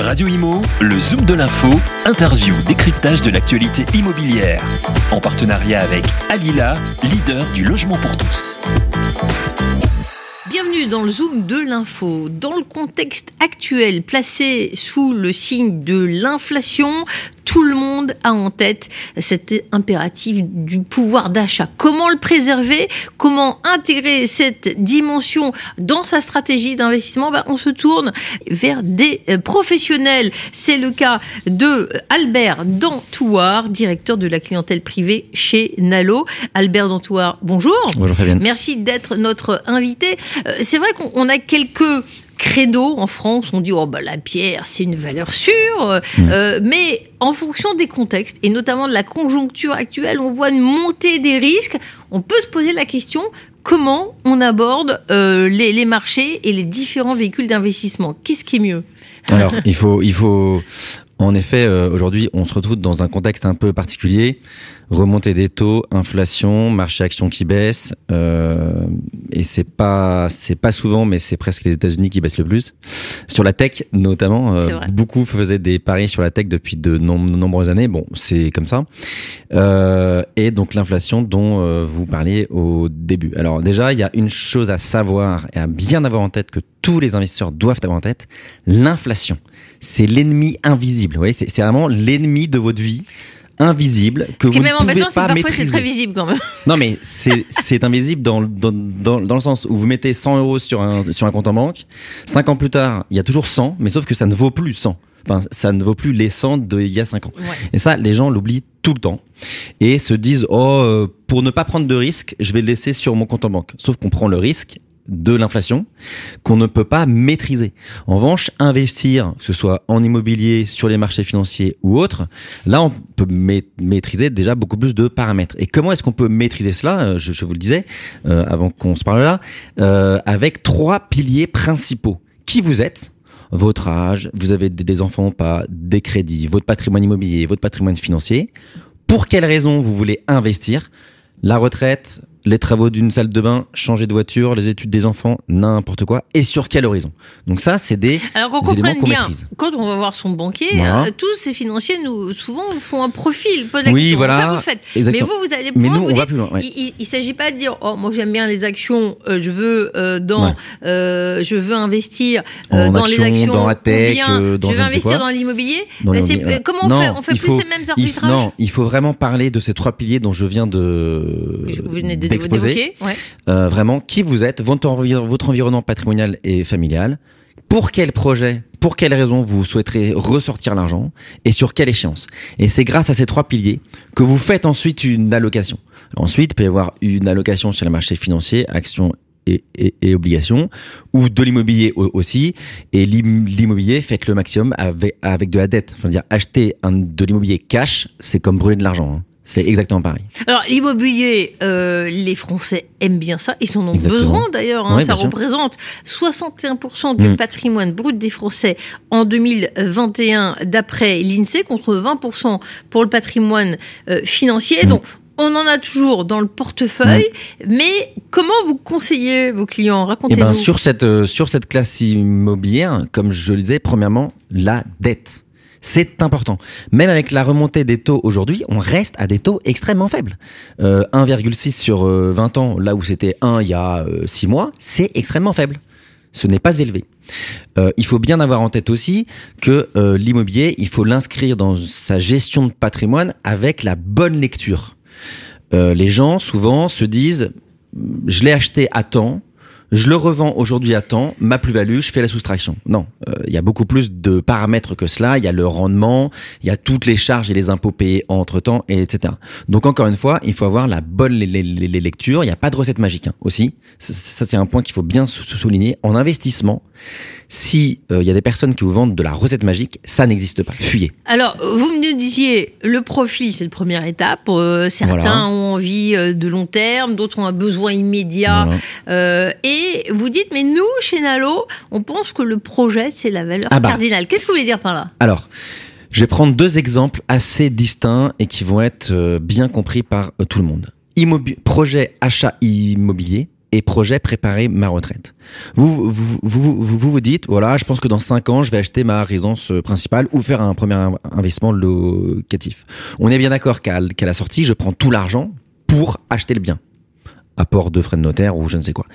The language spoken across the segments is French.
Radio Imo, le Zoom de l'info, interview, décryptage de l'actualité immobilière. En partenariat avec Alila, leader du logement pour tous. Bienvenue dans le Zoom de l'info. Dans le contexte actuel, placé sous le signe de l'inflation, tout le monde a en tête cet impératif du pouvoir d'achat. Comment le préserver? Comment intégrer cette dimension dans sa stratégie d'investissement? Ben, On se tourne vers des euh, professionnels. C'est le cas de Albert Dantouard, directeur de la clientèle privée chez Nalo. Albert Dantouard, bonjour. Bonjour Fabienne. Merci d'être notre invité. Euh, c'est vrai qu'on a quelques credo en France, on dit oh bah la pierre c'est une valeur sûre, mm. euh, mais en fonction des contextes et notamment de la conjoncture actuelle, on voit une montée des risques. On peut se poser la question comment on aborde euh, les, les, marchés et les différents véhicules d'investissement? Qu'est-ce qui est mieux? Alors il faut il faut en effet, euh, aujourd'hui, on se retrouve dans un contexte un peu particulier. Remontée des taux, inflation, marché action qui baisse, euh, et c'est pas c'est pas souvent, mais c'est presque les États-Unis qui baissent le plus. Sur la tech, notamment, euh, beaucoup faisaient des paris sur la tech depuis de nombreuses années. Bon, c'est comme ça. Euh, et donc l'inflation dont euh, vous parliez au début. Alors déjà, il y a une chose à savoir et à bien avoir en tête que tous les investisseurs doivent avoir en tête l'inflation c'est l'ennemi invisible. Vous c'est vraiment l'ennemi de votre vie invisible que Ce qui vous est même embêtant, c'est parfois c'est très visible quand même. Non, mais c'est invisible dans, dans, dans, dans, le sens où vous mettez 100 euros sur un, sur un compte en banque. Cinq ans plus tard, il y a toujours 100, mais sauf que ça ne vaut plus 100. Enfin, ça ne vaut plus les 100 d'il y a 5 ans. Et ça, les gens l'oublient tout le temps et se disent oh euh, pour ne pas prendre de risque, je vais le laisser sur mon compte en banque. Sauf qu'on prend le risque de l'inflation qu'on ne peut pas maîtriser. En revanche, investir, que ce soit en immobilier, sur les marchés financiers ou autres, là, on peut maîtriser déjà beaucoup plus de paramètres. Et comment est-ce qu'on peut maîtriser cela? Euh, je, vous le disais euh, avant qu'on se parle là, euh, avec trois piliers principaux. Qui vous êtes? Votre âge, vous avez des enfants ou pas, des crédits, votre patrimoine immobilier, votre patrimoine financier. Pour quelles raisons vous voulez investir? La retraite, les travaux d'une salle de bain, changer de voiture, les études des enfants, n'importe quoi, et sur quel horizon? Donc ça, c'est des, Alors qu'on éléments qu'on bien, quand on va voir son banquier, euh, tous ces financiers, nous, souvent, font un profil. oui, voilà. Ça, vous le faites. Mais vous, vous allez plus loin. Il, ne s'agit pas de dire, oh, moi, j'aime bien les actions, euh, je veux euh, dans, je veux investir dans les actions, dans la tech, dans je veux investir dans l'immobilier. Comment on fait? On fait plus ces mêmes arbitrages Non, il faut vraiment parler de ces trois piliers dont je viens de. Vous venez de exposer euh, vraiment qui vous êtes, votre, votre environnement patrimonial et familial, pour quel projet, pour quelles raisons vous souhaiterez ressortir l'argent et sur quelle échéance? Et c'est grâce à ces trois piliers que vous faites ensuite une allocation. Ensuite, il peut y avoir une allocation sur le marché financier, actions et, et, obligations, ou de l'immobilier aussi. Et l'immobilier, faites le maximum avec, avec de la dette. Enfin, dire acheter un, de l'immobilier cash, c'est comme brûler de l'argent. Hein. C'est exactement pareil. Alors l'immobilier, euh, les Français aiment bien ça. Ils en ont besoin d'ailleurs. Hein. ça représente 61% du mm. patrimoine brut des Français en 2021 d'après l'INSEE contre 20% pour le patrimoine euh, financier. Mm. Donc on en a toujours dans le portefeuille, mm. mais comment vous conseillez vos clients? Racontez-nous. Eh ben, sur cette euh, sur cette classe immobilière, comme je le disais, premièrement la dette. C'est important. Même avec la remontée des taux aujourd'hui, on reste à des taux extrêmement faibles. 1,6 euh, sur 20 euh, ans, là où c'était 1 il y a 6 euh, mois, c'est extrêmement faible. Ce n'est pas élevé. il faut bien avoir en tête aussi que l'immobilier, il faut l'inscrire dans sa gestion de patrimoine avec la bonne lecture. les gens souvent se disent, je l'ai acheté à temps, je le revends aujourd'hui à temps, ma plus-value, je fais la soustraction. Non, euh, il y a beaucoup plus de paramètres que cela. Il y a le rendement, il y a toutes les charges et les impôts payés entre temps, et etc. Donc encore une fois, il faut avoir la bonne les, les, les lectures. Il n'y a pas de recette magique hein, aussi. Ça, c'est un point qu'il faut bien souligner. En investissement, si il euh, y a des personnes qui vous vendent de la recette magique, ça n'existe pas. Fuyez. Alors, vous me disiez, le profil, c'est la première étape. Euh, certains ont envie de long terme, d'autres ont un besoin immédiat. et et vous dites, mais nous, chez Nalo, on pense que le projet, c'est la valeur ah bah, cardinale. Qu'est-ce que vous voulez dire par là? Alors, je vais prendre deux exemples assez distincts et qui vont être euh, bien compris par euh, tout le monde. projet achat immobilier, et projet préparer ma retraite. Vous vous, vous, vous, vous, vous dites, voilà, je pense que dans 5 ans, je vais acheter ma résidence euh, principale ou faire un premier investissement locatif. On est bien d'accord qu'à qu'à la sortie, je prends tout l'argent pour acheter le bien. Apport de frais de notaire ou je ne sais quoi.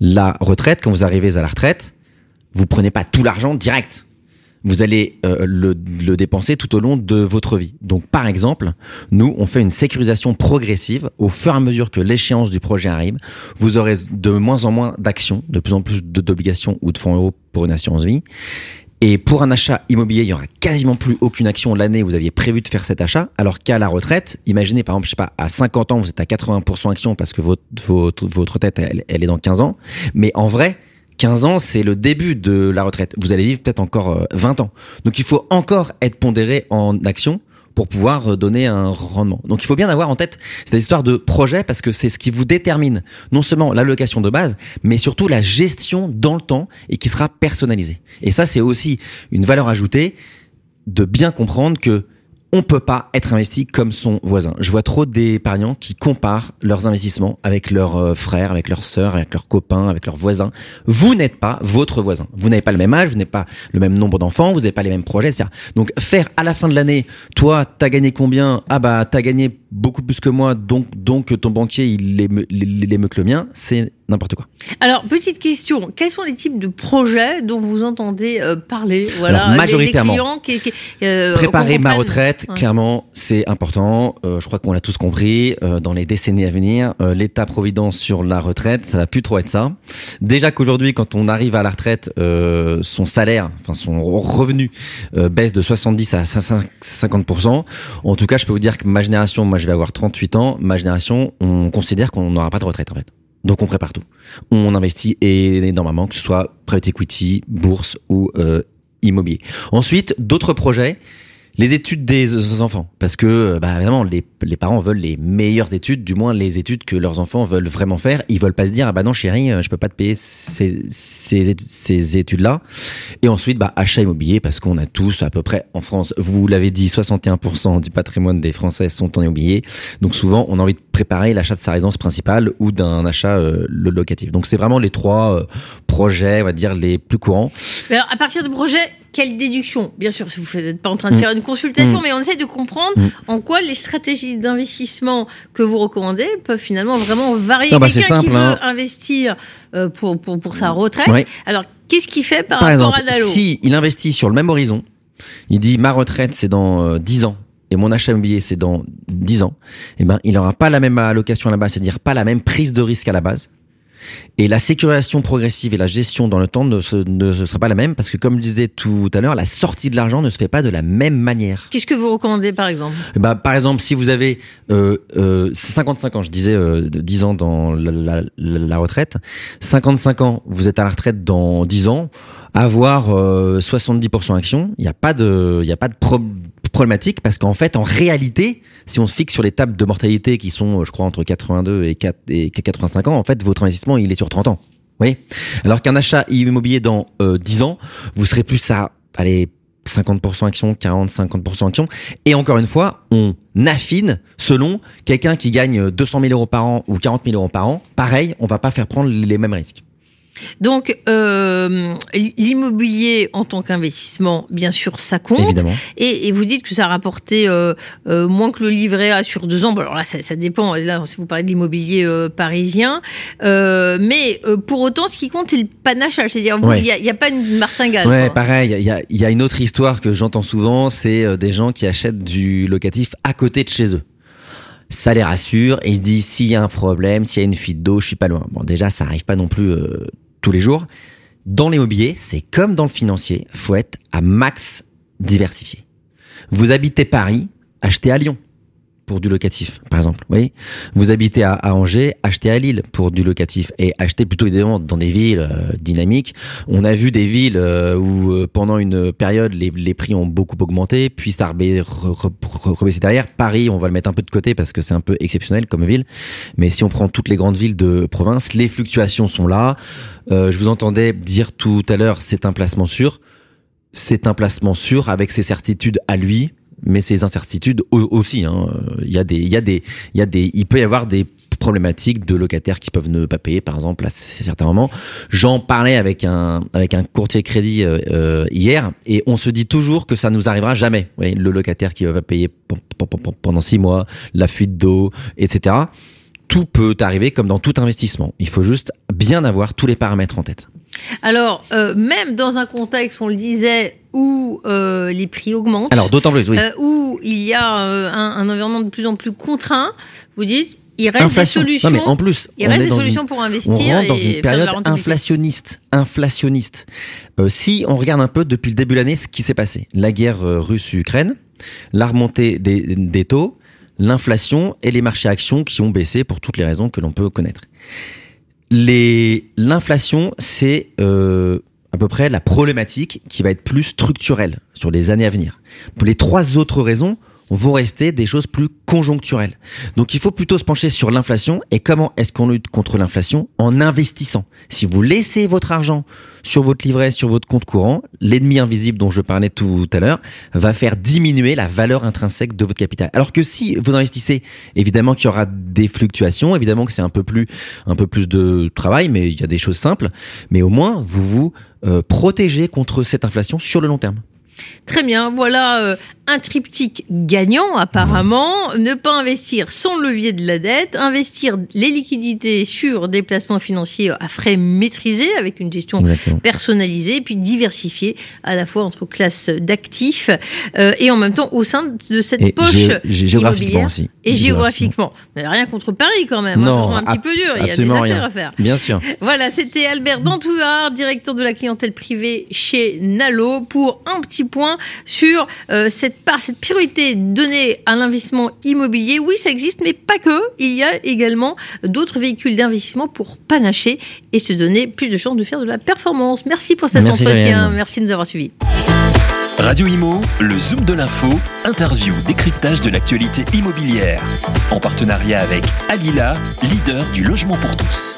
La retraite, quand vous arrivez à la retraite, vous prenez pas tout l'argent direct vous allez euh, le, le, dépenser tout au long de votre vie. Donc par exemple, nous, on fait une sécurisation progressive au fur et à mesure que l'échéance du projet arrive. Vous aurez de moins en moins d'actions, de plus en plus d'obligations ou de fonds euros pour une assurance vie. Et pour un achat immobilier, il y aura quasiment plus aucune action l'année où vous aviez prévu de faire cet achat, alors qu'à la retraite, imaginez par exemple, je sais pas, à 50 ans, vous êtes à 80% action parce que votre, votre, votre tête, elle, elle est dans 15 ans. Mais en vrai, 15 ans, c'est le début de la retraite. Vous allez vivre peut-être encore 20 euh, ans. Donc il faut encore être pondéré en action pour pouvoir euh, donner un rendement. Donc il faut bien avoir en tête cette histoire de projet parce que c'est ce qui vous détermine non seulement l'allocation de base, mais surtout la gestion dans le temps et qui sera personnalisée. Et ça, c'est aussi une valeur ajoutée de bien comprendre que on peut pas être investi comme son voisin. Je vois trop d'épargnants qui comparent leurs investissements avec leurs euh, frères, avec leurs sœurs, avec leurs copains, avec leurs voisins. Vous n'êtes pas votre voisin. Vous n'avez pas le même âge, vous n'avez pas le même nombre d'enfants, vous n'avez pas les mêmes projets. Donc faire à la fin de l'année, toi, t'as gagné combien? Ah bah t'as gagné beaucoup plus que moi, donc donc ton banquier il est, il que le mien, c'est n'importe quoi. Alors, petite question, quels sont les types de projets dont vous entendez euh, parler? Voilà, majoritairement. qui, euh, préparer ma retraite, clairement, c'est important. Euh, je crois qu'on l'a tous compris. dans les décennies à venir, l'État-providence sur la retraite, ça va plus trop être ça. Déjà qu'aujourd'hui, quand on arrive à la retraite, son salaire, enfin son revenu baisse de 70 à 50 En tout cas, je peux vous dire que ma génération, moi, je vais avoir 38 ans. Ma génération, on considère qu'on n'aura pas de retraite en fait. Donc on prépare tout. On investit énormément, que ce soit private equity, bourse ou euh, immobilier. Ensuite, d'autres projets les études des enfants, parce que bah, vraiment les, les, parents veulent les meilleures études, du moins les études que leurs enfants veulent vraiment faire. Ils veulent pas se dire ah bah non chérie, euh, je peux pas te payer ces, ces, ces études-là. Et ensuite bah achat immobilier parce qu'on a tous à peu près en France, vous l'avez dit, 61% du patrimoine des Français sont en immobilier. Donc souvent on a envie de préparer l'achat de sa résidence principale ou d'un achat euh, locatif. Donc c'est vraiment les trois euh, projets, on va dire les plus courants. alors à partir de projets quelle déduction? Bien sûr, vous n'êtes pas en train de mm. faire une consultation, mm. mais on essaie de comprendre mm. en quoi les stratégies d'investissement que vous recommandez peuvent finalement vraiment varier. Bah, Quelqu'un qui veut hein. investir euh, pour, pour, pour, sa retraite, alors qu'est-ce qu'il fait par, rapport à Nalo Si il investit sur le même horizon, il dit ma retraite c'est dans 10 euh, ans et mon achat immobilier c'est dans 10 ans, eh ben il n'aura pas la même allocation à la base, c'est-à-dire pas la même prise de risque à la base. Et la sécurisation progressive et la gestion dans le temps ne, se, ne sera pas la même parce que, comme je disais tout à l'heure, la sortie de l'argent ne se fait pas de la même manière. Qu'est-ce que vous recommandez, par exemple? Bah, Par exemple, si vous avez euh, euh, 55 ans, je disais euh, 10 ans dans la, la, la, retraite, 55 ans, vous êtes à la retraite dans 10 ans, avoir 70% euh, action, il n'y a pas de, y a pas de problématique parce qu'en fait, en réalité, si on se fixe sur les tables de mortalité qui sont, je crois, entre 82 et, 4, et 85 ans, en fait, votre investissement, il est sur 30 ans. Oui. Alors qu'un achat immobilier dans 10 euh, ans, vous serez plus à, allez, 50% action, 40, 50% action. Et encore une fois, on affine selon quelqu'un qui gagne 200 000 euros par an ou 40 000 euros par an. Pareil, on va pas faire prendre les mêmes risques. Donc, euh, l'immobilier en tant qu'investissement, bien sûr, ça compte. Et, et, vous dites que ça a rapporté euh, euh, moins que le livret A sur deux ans. Bon, alors là, ça, ça dépend. Là, si vous parlez de l'immobilier parisien, mais pour autant, ce qui compte, c'est le panachage. C'est-à-dire, il n'y a, a, pas une martingale. Ouais, pareil. Il y a, y a une autre histoire que j'entends souvent, c'est des gens qui achètent du locatif à côté de chez eux ça les rassure et ils se disent s'il y a un problème, s'il y a une fuite d'eau, je suis pas loin. Bon, déjà, ça arrive pas non plus euh, tous les jours. Dans l'immobilier, c'est comme dans le financier, faut être à max diversifié. Vous habitez Paris, achetez à Lyon pour du locatif, par exemple. Vous vous habitez à, Angers, achetez à Lille pour du locatif et achetez plutôt évidemment dans des villes euh, dynamiques. On a vu des villes euh, où euh, pendant une période les, les, prix ont beaucoup augmenté, puis ça a rebaissé derrière. Paris, on va le mettre un peu de côté parce que c'est un peu exceptionnel comme ville. Mais si on prend toutes les grandes villes de province, les fluctuations sont là. je vous entendais dire tout à l'heure, c'est un placement sûr. C'est un placement sûr avec ses certitudes à lui mais ces incertitudes aussi. Hein. Il y a des, il y a des, il y a des, il peut y avoir des problématiques de locataires qui peuvent ne pas payer, par exemple, à certains moments. J'en parlais avec un avec un courtier crédit euh, euh, hier, et on se dit toujours que ça nous arrivera jamais. Le locataire qui va pas payer pendant six mois, la fuite d'eau, etc. Tout peut arriver comme dans tout investissement. Il faut juste bien avoir tous les paramètres en tête. Alors, euh, même dans un contexte, on le disait, où euh, les prix augmentent, Alors, d'autant plus, oui. euh, où il y a un, un environnement de plus en plus contraint, vous dites, il reste Inflation. des solutions. Non, mais en plus, il reste est des une- solutions pour on investir rentre dans et une période inflationniste. Inflationniste. Si on regarde un peu depuis le début de l'année ce qui s'est passé, la guerre russe-Ukraine, la remontée des, des taux, l'inflation et les marchés actions qui ont baissé pour toutes les raisons que l'on peut connaître. Les l'inflation, c'est euh, à peu près la problématique qui va être plus structurelle sur les années à venir. Pour les trois autres raisons, vont rester des choses plus conjoncturelles. Donc il faut plutôt se pencher sur l'inflation et comment est-ce qu'on lutte contre l'inflation en investissant. Si vous laissez votre argent sur votre livret, sur votre compte courant, l'ennemi invisible dont je parlais tout à l'heure va faire diminuer la valeur intrinsèque de votre capital. Alors que si vous investissez, évidemment qu'il y aura des fluctuations, évidemment que c'est un peu plus un peu plus de travail, mais il y a des choses simples. Mais au moins vous vous euh, protégez contre cette inflation sur le long terme. Très bien, voilà euh, un triptyque gagnant apparemment. Ne pas investir sans le levier de la dette, investir les liquidités sur des placements financiers à frais maîtrisés avec une gestion Exactement. personnalisée, puis diversifiée à la fois entre classes d'actifs euh, et en même temps au sein de cette Et poche gé- gé- géographiquement aussi. et géographiquement. N'avez rien contre Paris quand même, hein, Non, un petit peu dur, il y a des affaires rien. à faire. Bien sûr. Voilà, c'était Albert Dantouard, directeur de la clientèle privée chez Nalo, pour un petit point sur euh, cette part, cette priorité donnée à l'investissement immobilier. Oui, ça existe, mais pas que. Il y a également d'autres véhicules d'investissement pour panacher et se donner plus de chances de faire de la performance. Merci pour cet Merci, entretien. Merci de nous avoir suivis. Radio Imo, le Zoom de l'info, interview, décryptage de l'actualité immobilière. En partenariat avec Alila, leader du logement pour tous.